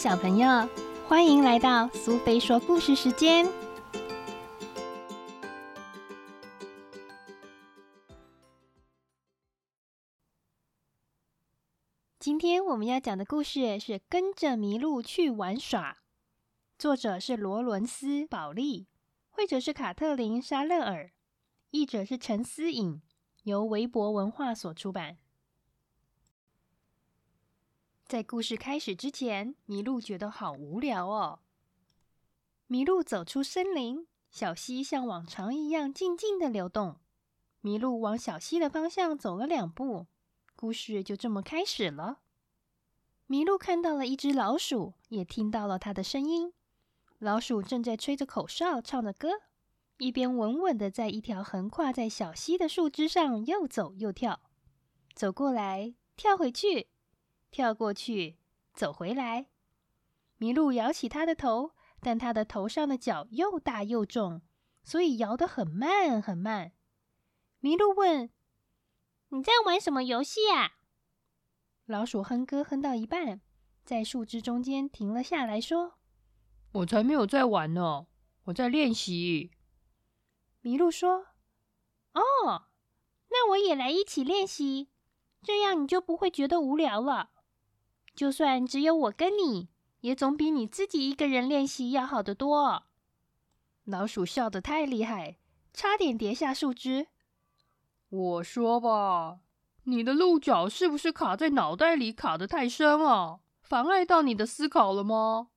小朋友，欢迎来到苏菲说故事时间。今天我们要讲的故事是《跟着麋鹿去玩耍》，作者是罗伦斯·保利，绘者是卡特琳·沙勒尔，译者是陈思颖，由韦博文化所出版。在故事开始之前，麋鹿觉得好无聊哦。麋鹿走出森林，小溪像往常一样静静的流动。麋鹿往小溪的方向走了两步，故事就这么开始了。麋鹿看到了一只老鼠，也听到了它的声音。老鼠正在吹着口哨，唱着歌，一边稳稳的在一条横跨在小溪的树枝上又走又跳，走过来，跳回去。跳过去，走回来。麋鹿摇起它的头，但它的头上的角又大又重，所以摇得很慢很慢。麋鹿问：“你在玩什么游戏啊？”老鼠哼歌哼到一半，在树枝中间停了下来，说：“我才没有在玩呢，我在练习。”麋鹿说：“哦，那我也来一起练习，这样你就不会觉得无聊了。”就算只有我跟你，也总比你自己一个人练习要好得多。老鼠笑得太厉害，差点跌下树枝。我说吧，你的鹿角是不是卡在脑袋里卡得太深啊？妨碍到你的思考了吗？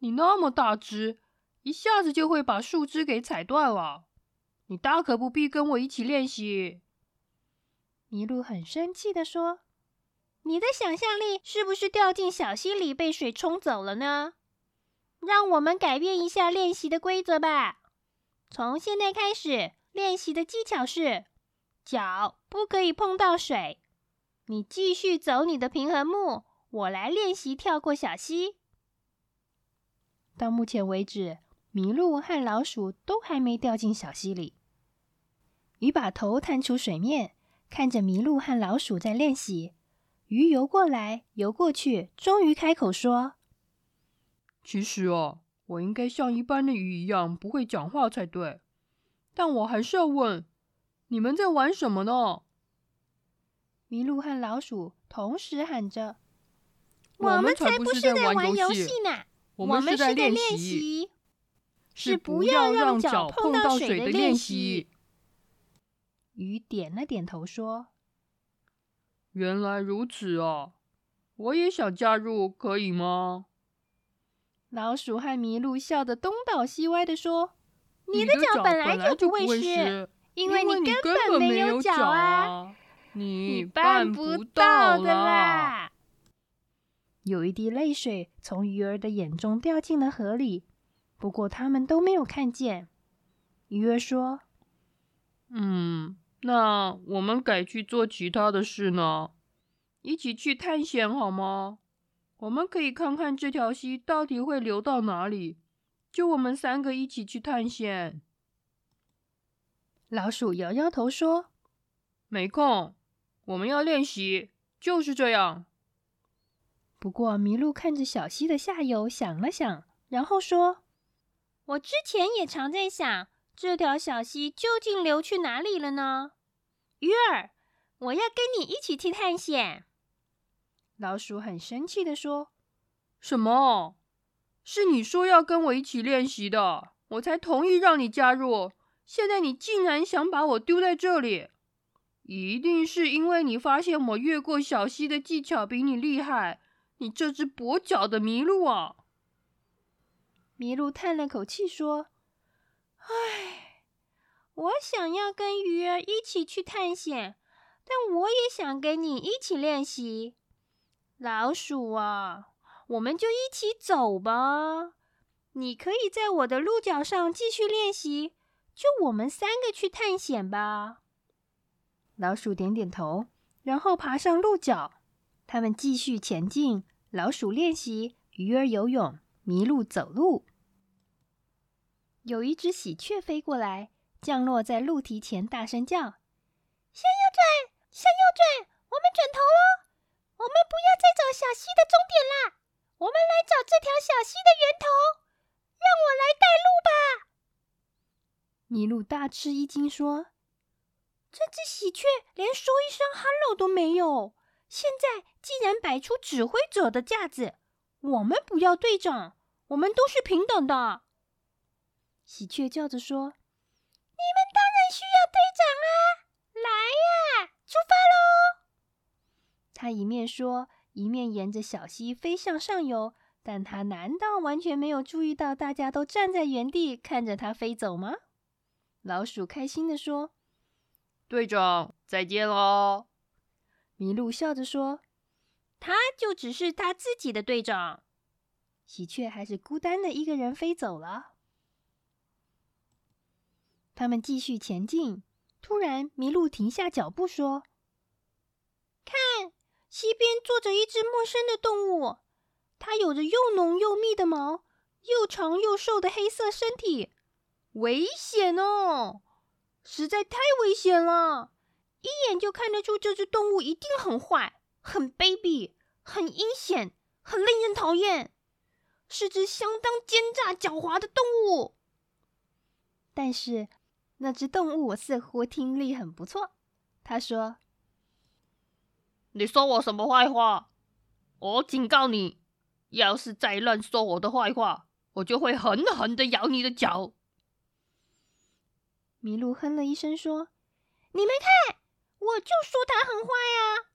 你那么大只，一下子就会把树枝给踩断了。你大可不必跟我一起练习。麋鹿很生气的说。你的想象力是不是掉进小溪里被水冲走了呢？让我们改变一下练习的规则吧。从现在开始，练习的技巧是脚不可以碰到水。你继续走你的平衡木，我来练习跳过小溪。到目前为止，麋鹿和老鼠都还没掉进小溪里。鱼把头探出水面，看着麋鹿和老鼠在练习。鱼游过来，游过去，终于开口说：“其实啊，我应该像一般的鱼一样不会讲话才对。但我还是要问，你们在玩什么呢？”麋鹿和老鼠同时喊着：“我们才不是在玩游戏呢，我们是在练习，是不要让脚碰到水的练习。”鱼点了点头说。原来如此啊！我也想加入，可以吗？老鼠和麋鹿笑得东倒西歪的说：“你的脚本来就不会湿，因为你根本没有脚啊！你办不到的啦！”有一滴泪水从鱼儿的眼中掉进了河里，不过他们都没有看见。鱼儿说：“嗯。”那我们改去做其他的事呢？一起去探险好吗？我们可以看看这条溪到底会流到哪里。就我们三个一起去探险。老鼠摇摇头说：“没空，我们要练习，就是这样。”不过麋鹿看着小溪的下游，想了想，然后说：“我之前也常在想。”这条小溪究竟流去哪里了呢？鱼儿，我要跟你一起去探险。老鼠很生气的说：“什么？是你说要跟我一起练习的，我才同意让你加入。现在你竟然想把我丢在这里，一定是因为你发现我越过小溪的技巧比你厉害。你这只跛脚的麋鹿啊！”麋鹿叹了口气说。唉，我想要跟鱼儿一起去探险，但我也想跟你一起练习。老鼠啊，我们就一起走吧。你可以在我的鹿角上继续练习，就我们三个去探险吧。老鼠点点头，然后爬上鹿角。他们继续前进。老鼠练习，鱼儿游泳，麋鹿走路。有一只喜鹊飞过来，降落在鹿蹄前，大声叫：“向右转，向右转，我们转头喽！我们不要再走小溪的终点啦，我们来找这条小溪的源头，让我来带路吧。麋鹿大吃一惊，说：“这只喜鹊连说一声 ‘hello’ 都没有，现在竟然摆出指挥者的架子。我们不要队长，我们都是平等的。”喜鹊叫着说：“你们当然需要队长啊！来呀，出发喽！”他一面说。一面沿着小溪飞向上游，但他难道完全没有注意到大家都站在原地看着他飞走吗？老鼠开心地说：“队长，再见喽！”麋鹿笑着说：“他就只是他自己的队长。”喜鹊还是孤单的一个人飞走了。他们继续前进，突然麋鹿停下脚步说：“看！”西边坐着一只陌生的动物，它有着又浓又密的毛，又长又瘦的黑色身体。危险哦！实在太危险了！一眼就看得出这只动物一定很坏、很卑鄙、很阴险、很令人讨厌，是只相当奸诈狡猾的动物。但是那只动物似乎听力很不错，他说。你说我什么坏话？我警告你，要是再乱说我的坏话，我就会狠狠的咬你的脚。麋鹿哼了一声说：“你们看，我就说它很坏呀！”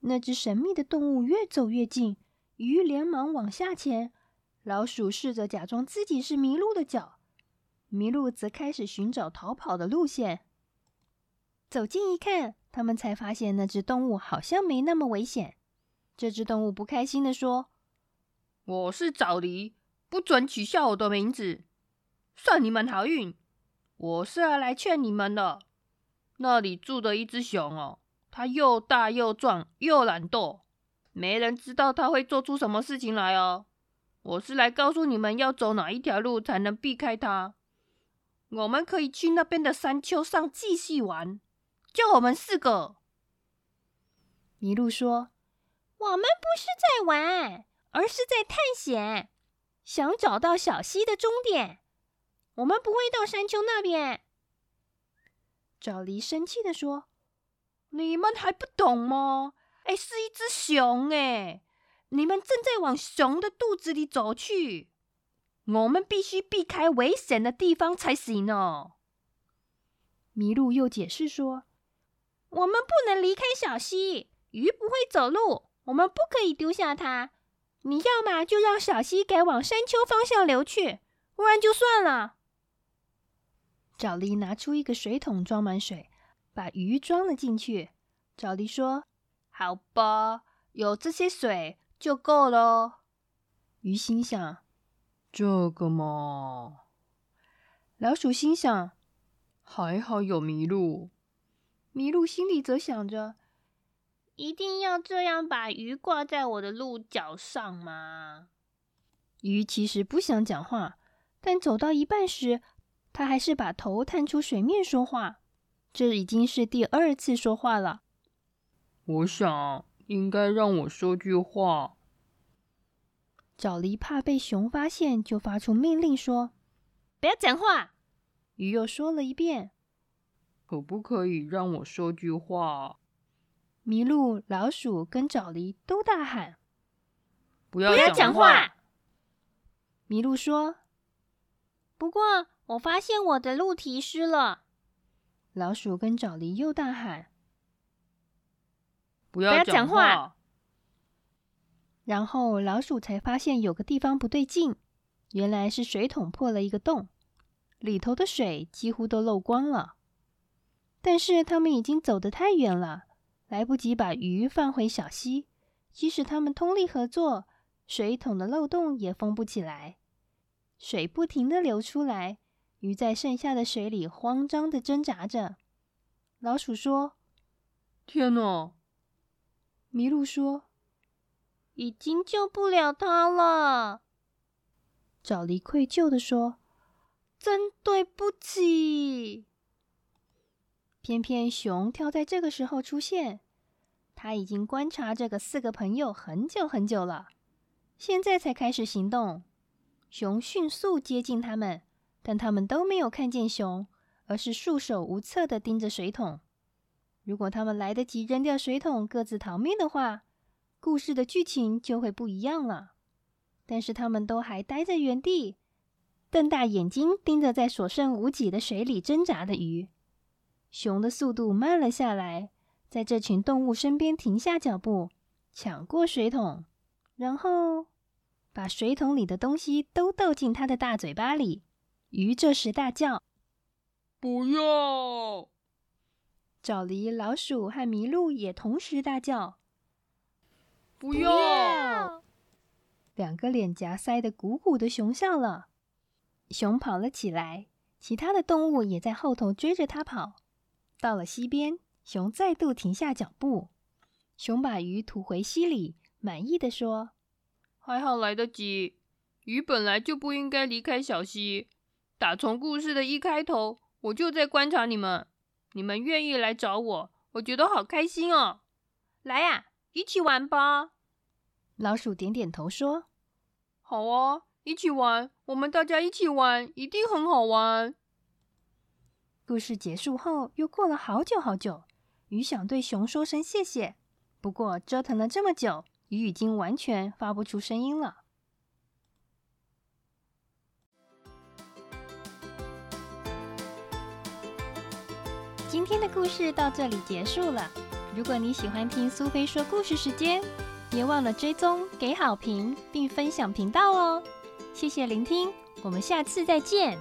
那只神秘的动物越走越近，鱼连忙往下潜，老鼠试着假装自己是麋鹿的脚，麋鹿则开始寻找逃跑的路线。走近一看。他们才发现那只动物好像没那么危险。这只动物不开心的说：“我是枣梨，不准取笑我的名字。算你们好运，我是要来劝你们的。那里住的一只熊哦，它又大又壮又懒惰，没人知道它会做出什么事情来哦。我是来告诉你们要走哪一条路才能避开它。我们可以去那边的山丘上继续玩。”就我们四个，麋鹿说：“我们不是在玩，而是在探险，想找到小溪的终点。我们不会到山丘那边。”沼狸生气的说：“你们还不懂吗？哎，是一只熊哎！你们正在往熊的肚子里走去，我们必须避开危险的地方才行呢。”麋鹿又解释说。我们不能离开小溪，鱼不会走路，我们不可以丢下它。你要么就让小溪改往山丘方向流去，不然就算了。沼狸拿出一个水桶，装满水，把鱼装了进去。沼狸说：“好吧，有这些水就够了。”鱼心想：“这个嘛。”老鼠心想：“还好有麋鹿。”麋鹿心里则想着：“一定要这样把鱼挂在我的鹿角上吗？”鱼其实不想讲话，但走到一半时，它还是把头探出水面说话。这已经是第二次说话了。我想应该让我说句话。沼狸怕被熊发现，就发出命令说：“不要讲话。”鱼又说了一遍。可不可以让我说句话？麋鹿、老鼠跟沼狸都大喊：“不要讲话！”麋鹿说：“不过我发现我的鹿蹄湿了。”老鼠跟沼狸又大喊：“不要讲话！”然后老鼠才发现有个地方不对劲，原来是水桶破了一个洞，里头的水几乎都漏光了。但是他们已经走得太远了，来不及把鱼放回小溪。即使他们通力合作，水桶的漏洞也封不起来，水不停的流出来。鱼在剩下的水里慌张的挣扎着。老鼠说：“天哪！”麋鹿说：“已经救不了他了。”沼狸愧疚的说：“真对不起。”偏偏熊跳在这个时候出现，他已经观察这个四个朋友很久很久了。现在才开始行动。熊迅速接近他们，但他们都没有看见熊，而是束手无策的盯着水桶。如果他们来得及扔掉水桶，各自逃命的话，故事的剧情就会不一样了。但是他们都还待在原地，瞪大眼睛盯着在所剩无几的水里挣扎的鱼。熊的速度慢了下来，在这群动物身边停下脚步，抢过水桶，然后把水桶里的东西都倒进它的大嘴巴里。鱼这时大叫：“不要！”找狸、老鼠和麋鹿也同时大叫：“不要！”两个脸颊塞得鼓鼓的熊笑了，熊跑了起来，其他的动物也在后头追着它跑。到了溪边，熊再度停下脚步。熊把鱼吐回溪里，满意的说：“还好来得及。鱼本来就不应该离开小溪。打从故事的一开头，我就在观察你们。你们愿意来找我，我觉得好开心哦！来呀，一起玩吧。”老鼠点点头说。好啊，一起玩！我们大家一起玩，一定很好玩。故事结束后，又过了好久好久。鱼想对熊说声谢谢，不过折腾了这么久，鱼已经完全发不出声音了。今天的故事到这里结束了。如果你喜欢听苏菲说故事时间，别忘了追踪、给好评并分享频道哦！谢谢聆听，我们下次再见。